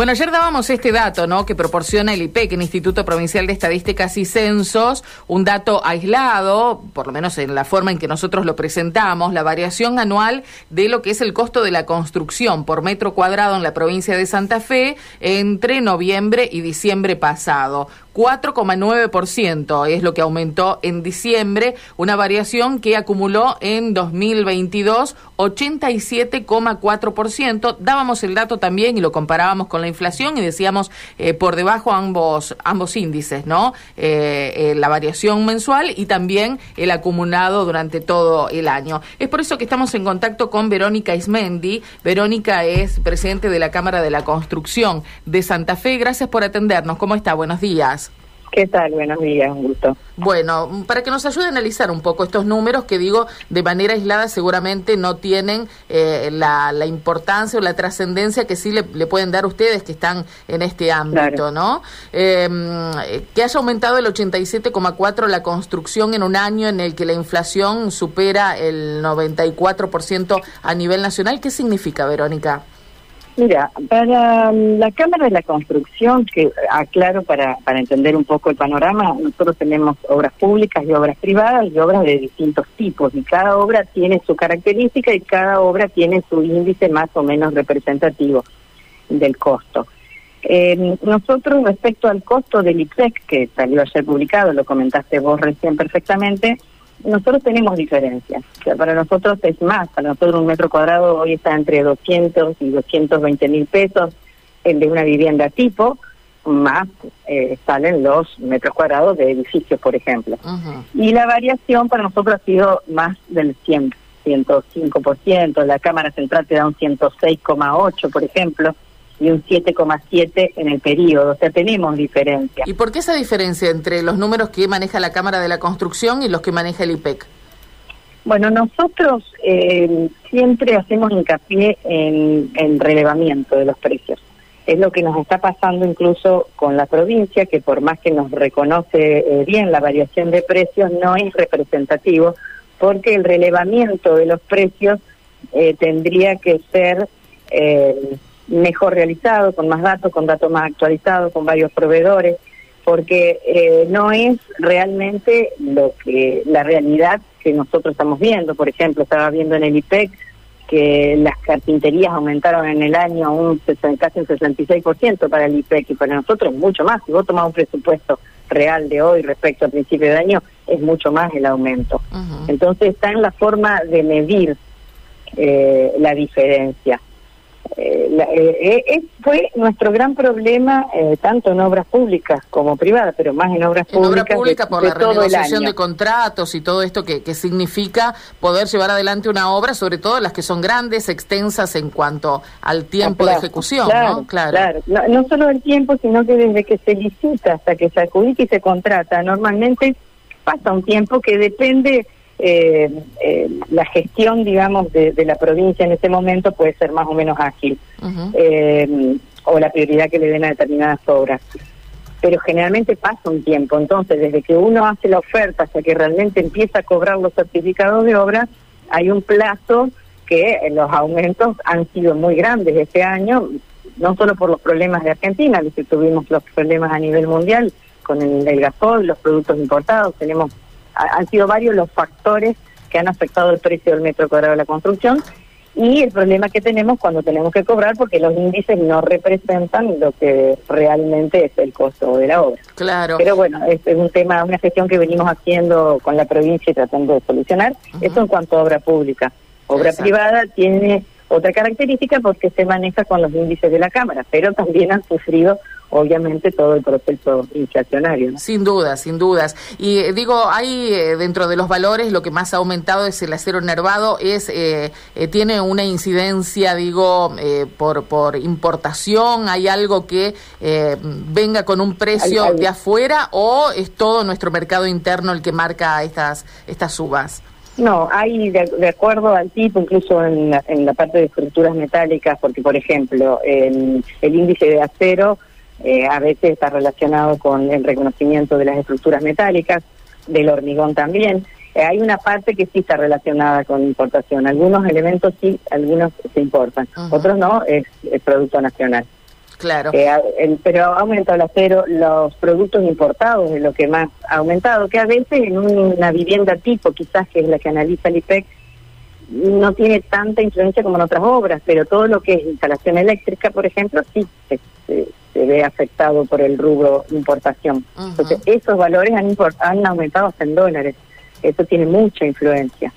Bueno, ayer dábamos este dato, ¿no? Que proporciona el IPEC, el Instituto Provincial de Estadísticas y Censos, un dato aislado, por lo menos en la forma en que nosotros lo presentamos, la variación anual de lo que es el costo de la construcción por metro cuadrado en la provincia de Santa Fe entre noviembre y diciembre pasado. 4,9% es lo que aumentó en diciembre, una variación que acumuló en 2022 87,4%. Dábamos el dato también y lo comparábamos con la inflación y decíamos eh, por debajo ambos, ambos índices, ¿no? Eh, eh, la variación mensual y también el acumulado durante todo el año. Es por eso que estamos en contacto con Verónica Ismendi. Verónica es presidente de la Cámara de la Construcción de Santa Fe. Gracias por atendernos. ¿Cómo está? Buenos días. ¿Qué tal? Buenos días, un gusto. Bueno, para que nos ayude a analizar un poco estos números que digo de manera aislada seguramente no tienen eh, la, importancia o la trascendencia que sí le, pueden dar ustedes que están en este ámbito, ¿no? Em, que haya aumentado el 87,4 la construcción en un año en el que la inflación supera el 94% a nivel nacional, ¿qué significa, Verónica? Mira, para mm, la Cámara de la Construcción, que aclaro para, para entender un poco el panorama, nosotros tenemos obras públicas y obras privadas y obras de distintos tipos, y cada obra tiene su característica y cada obra tiene su índice más o menos representativo del costo. Eh, nosotros, respecto al costo del IPSEC, que salió ayer publicado, lo comentaste vos recién perfectamente, nosotros tenemos diferencias. O sea, para nosotros es más. Para nosotros un metro cuadrado hoy está entre 200 y 220 mil pesos el de una vivienda tipo, más eh, salen los metros cuadrados de edificios, por ejemplo. Y la variación para nosotros ha sido más del 100, 105%. La Cámara Central te da un 106,8, por ejemplo y un 7,7 en el periodo. O sea, tenemos diferencia. ¿Y por qué esa diferencia entre los números que maneja la Cámara de la Construcción y los que maneja el IPEC? Bueno, nosotros eh, siempre hacemos hincapié en el relevamiento de los precios. Es lo que nos está pasando incluso con la provincia, que por más que nos reconoce eh, bien la variación de precios, no es representativo, porque el relevamiento de los precios eh, tendría que ser mejor realizado, con más datos, con datos más actualizados, con varios proveedores, porque eh, no es realmente lo que la realidad que nosotros estamos viendo. Por ejemplo, estaba viendo en el IPEC que las carpinterías aumentaron en el año un casi un 66% para el IPEC y para nosotros mucho más. Si vos tomás un presupuesto real de hoy respecto al principio de año, es mucho más el aumento. Entonces está en la forma de medir eh, la diferencia. Eh, eh, eh, fue nuestro gran problema tanto en obras públicas como privadas, pero más en obras públicas. En obras públicas por la renegociación de contratos y todo esto que, significa poder llevar adelante una obra, sobre todo las que son grandes, extensas en cuanto al tiempo de ejecución. Claro, claro. No, no, solo el tiempo, sino que desde que se licita hasta que se adjudica y se contrata, normalmente pasa un tiempo que depende eh, eh, la gestión, digamos, de, la provincia en este momento puede ser más o menos ágil, eh, o la prioridad que le den a determinadas obras. Pero generalmente pasa un tiempo, entonces desde que uno hace la oferta hasta que realmente empieza a cobrar los certificados de obra, hay un plazo que los aumentos han sido muy grandes este año, no solo por los problemas de Argentina, que tuvimos los problemas a nivel mundial con el, el gasol, los productos importados, tenemos han sido varios los factores que han afectado el precio del metro cuadrado de la construcción y el problema que tenemos cuando tenemos que cobrar porque los índices no representan lo que realmente es el costo de la obra. Claro. Pero bueno, es, un tema, una gestión que venimos haciendo con la provincia y tratando de solucionar. Eso en cuanto a obra pública. Obra privada tiene otra característica porque se maneja con los índices de la Cámara, pero también han sufrido obviamente todo el proceso inflacionario. Sin dudas, sin dudas. Y eh, digo, hay eh, dentro de los valores lo que más ha aumentado es el acero nervado, es eh, tiene una incidencia, digo, por por importación, hay algo que venga con un precio de afuera o es todo nuestro mercado interno el que marca estas estas subas. No, hay de, acuerdo al tipo, incluso en la, en la parte de estructuras metálicas, porque por ejemplo el, el índice de acero eh, a veces está relacionado con el reconocimiento de las estructuras metálicas, del hormigón también. Eh, hay una parte que sí está relacionada con importación. Algunos elementos sí, algunos se importan, otros no, es, producto nacional. Claro. pero ha aumentado el acero, los productos importados es lo que más ha aumentado, que a veces en una vivienda tipo, quizás que es la que analiza el IPEC, no tiene tanta influencia como en otras obras, pero todo lo que es instalación eléctrica, por ejemplo, sí se, ve afectado por el rubro importación. Entonces, esos valores han, han aumentado hasta en dólares. Eso tiene mucha influencia.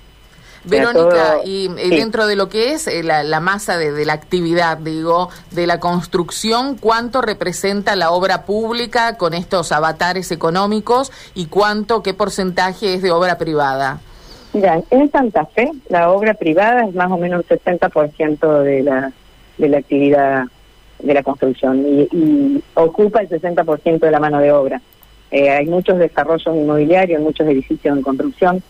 Verónica, y, dentro de lo que es eh, la, masa de, la actividad, digo, de la construcción, ¿cuánto representa la obra pública con estos avatares económicos y cuánto, qué porcentaje es de obra privada? Mira, en Santa Fe la obra privada es más o menos un 60% de la, de la actividad de la construcción y, ocupa el 60% de la mano de obra. Eh, hay muchos desarrollos inmobiliarios, muchos edificios en construcción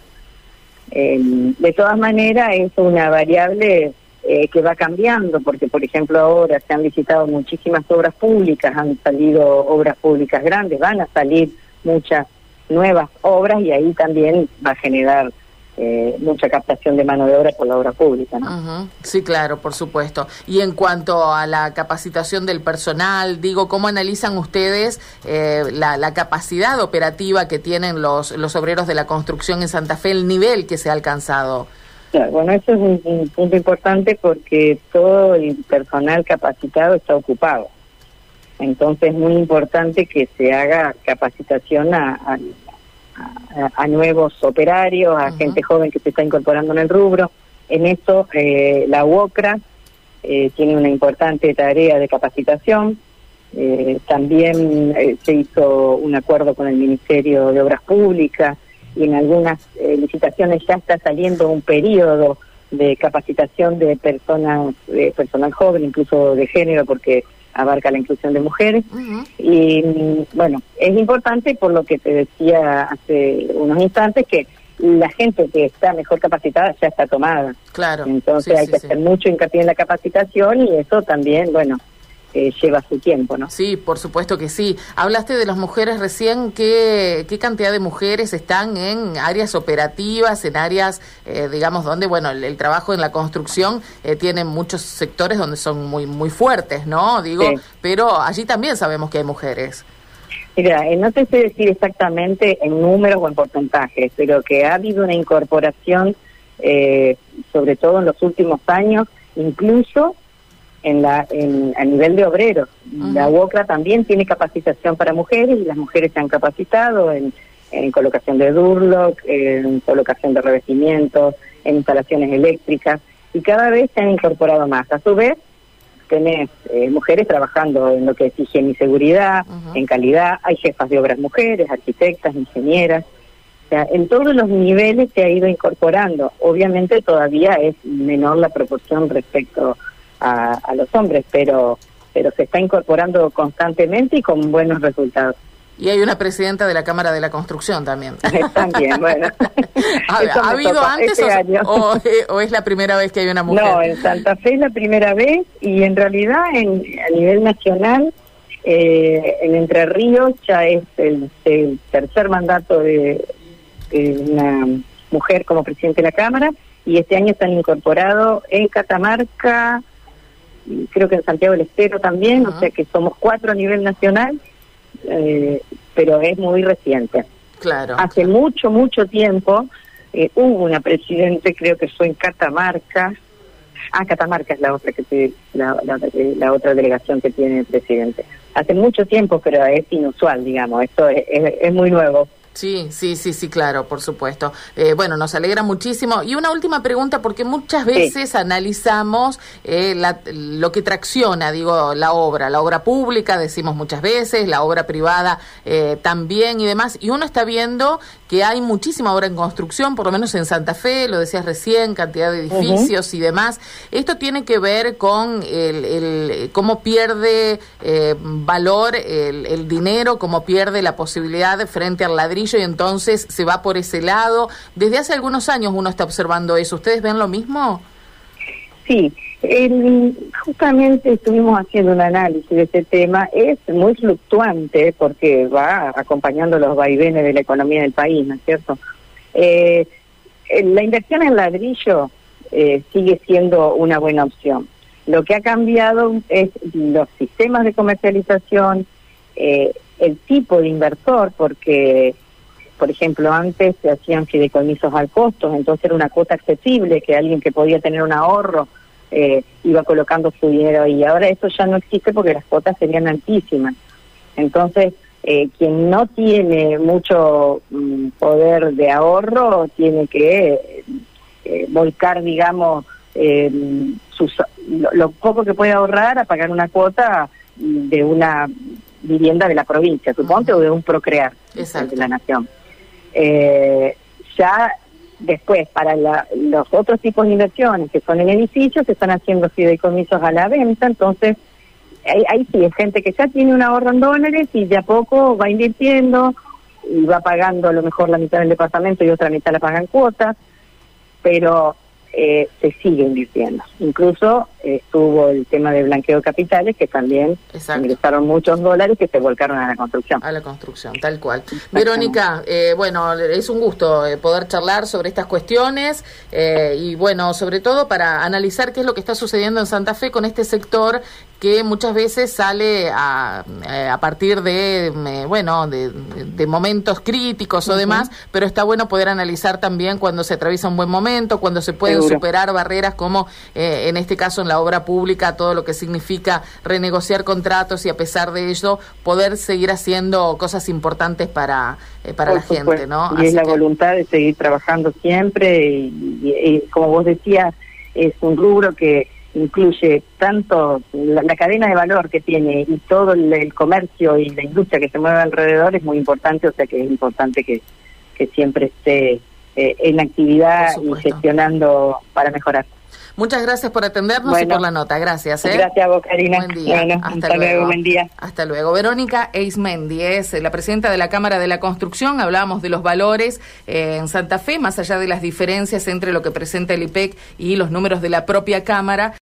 eh, de todas maneras, es una variable eh, que va cambiando, porque, por ejemplo, ahora se han visitado muchísimas obras públicas, han salido obras públicas grandes, van a salir muchas nuevas obras y ahí también va a generar eh, mucha captación de mano de obra por la obra pública. ¿no? Sí, claro, por supuesto. Y en cuanto a la capacitación del personal, digo, ¿cómo analizan ustedes eh, la, capacidad operativa que tienen los, los obreros de la construcción en Santa Fe, el nivel que se ha alcanzado? bueno, eso es un, punto importante porque todo el personal capacitado está ocupado. Entonces es muy importante que se haga capacitación a a, nuevos operarios, a gente joven que se está incorporando en el rubro. En eso, eh, la UOCRA eh, tiene una importante tarea de capacitación. Eh, también se hizo un acuerdo con el Ministerio de Obras Públicas y en algunas licitaciones ya está saliendo un periodo de capacitación de personas, de personal joven, incluso de género, porque abarca la inclusión de mujeres. Y bueno, es importante por lo que te decía hace unos instantes que la gente que está mejor capacitada ya está tomada. Claro. Entonces hay que hacer mucho hincapié en la capacitación y eso también, bueno, lleva su tiempo, ¿no? Sí, por supuesto que sí. Hablaste de las mujeres recién, ¿qué, qué cantidad de mujeres están en áreas operativas, en áreas, eh, digamos, donde, bueno, el, trabajo en la construcción eh, tiene muchos sectores donde son muy, muy fuertes, ¿no? Digo, pero allí también sabemos que hay mujeres. Mira, eh, no te sé decir exactamente en números o en porcentajes, pero que ha habido una incorporación, sobre todo en los últimos años, incluso en la, en, a nivel de obreros. La UOCRA también tiene capacitación para mujeres y las mujeres se han capacitado en, en colocación de durlock, en colocación de revestimientos, en instalaciones eléctricas y cada vez se han incorporado más. A su vez, tenés eh, mujeres trabajando en lo que es higiene y seguridad, en calidad, hay jefas de obras mujeres, arquitectas, ingenieras. O sea, en todos los niveles se ha ido incorporando. Obviamente todavía es menor la proporción respecto a, los hombres, pero, pero se está incorporando constantemente y con buenos resultados. Y hay una presidenta de la Cámara de la Construcción también. también, bueno. ¿Ha, habido antes este eh, o, es la primera vez que hay una mujer? No, en Santa Fe es la primera vez y en realidad en, a nivel nacional, eh, en Entre Ríos ya es el, tercer mandato de, de, una mujer como presidente de la Cámara y este año están incorporados en Catamarca, creo que en Santiago del Estero también, o sea que somos cuatro a nivel nacional, eh, pero es muy reciente. Claro. Hace mucho, mucho tiempo eh, hubo una presidente, creo que fue en Catamarca. Ah, Catamarca es la otra que la, la, otra delegación que tiene el presidente. Hace mucho tiempo, pero es inusual, digamos. Esto es muy nuevo. Sí, sí, sí, sí, claro, por supuesto. Eh, bueno, nos alegra muchísimo. Y una última pregunta, porque muchas veces analizamos eh, lo que tracciona, digo, la obra, la obra pública, decimos muchas veces, la obra privada eh, también y demás, y uno está viendo que hay muchísima obra en construcción, por lo menos en Santa Fe, lo decías recién, cantidad de edificios y demás. Esto tiene que ver con el, cómo pierde valor el, el dinero, cómo pierde la posibilidad frente al ladrillo y entonces se va por ese lado. Desde hace algunos años uno está observando eso. ¿Ustedes ven lo mismo? Sí, justamente estuvimos haciendo un análisis de este tema. Es muy fluctuante porque va acompañando los vaivenes de la economía del país, ¿no es cierto? Eh, la inversión en ladrillo eh, sigue siendo una buena opción. Lo que ha cambiado es los sistemas de comercialización, eh, el tipo de inversor, porque, por ejemplo, antes se hacían fideicomisos al costo, entonces era una cuota accesible que alguien que podía tener un ahorro eh, iba colocando su dinero ahí. Ahora eso ya no existe porque las cuotas serían altísimas. Entonces, eh, quien no tiene mucho mm, poder de ahorro tiene que eh, volcar, digamos, sus, lo, poco que puede ahorrar a pagar una cuota de una vivienda de la provincia, suponte, o de un procrear de la nación. Ya Después, para los otros tipos de inversiones que son en edificios, se están haciendo fideicomisos a la venta, entonces ahí, sí, es gente que ya tiene un ahorro en dólares y de a poco va invirtiendo y va pagando a lo mejor la mitad del departamento y otra mitad la pagan cuotas, pero eh, se sigue invirtiendo. Incluso eh, estuvo el tema de blanqueo de capitales, que también ingresaron muchos dólares que se volcaron a la construcción. A la construcción, tal cual. Verónica, eh, bueno, es un gusto poder charlar sobre estas cuestiones y, bueno, sobre todo para analizar qué es lo que está sucediendo en Santa Fe con este sector que muchas veces sale a, a partir de, bueno, de, momentos críticos o demás, pero está bueno poder analizar también cuando se atraviesa un buen momento, cuando se pueden superar barreras como eh, en este caso en la obra pública, todo lo que significa renegociar contratos y a pesar de ello poder seguir haciendo cosas importantes para, eh, para la gente, ¿no? Y es la voluntad de seguir trabajando siempre y como vos decías, es un rubro que incluye tanto la, cadena de valor que tiene y todo el, comercio y la industria que se mueve alrededor es muy importante, o sea que es importante que, que siempre esté eh, en actividad y gestionando para mejorar. Muchas gracias por atendernos y por la nota. Gracias. ¿eh? Gracias a vos, Karina. Buen día. hasta, luego. Buen día. Hasta luego. Verónica Eismendi es la presidenta de la Cámara de la Construcción. Hablamos de los valores eh, en Santa Fe, más allá de las diferencias entre lo que presenta el IPEC y los números de la propia Cámara.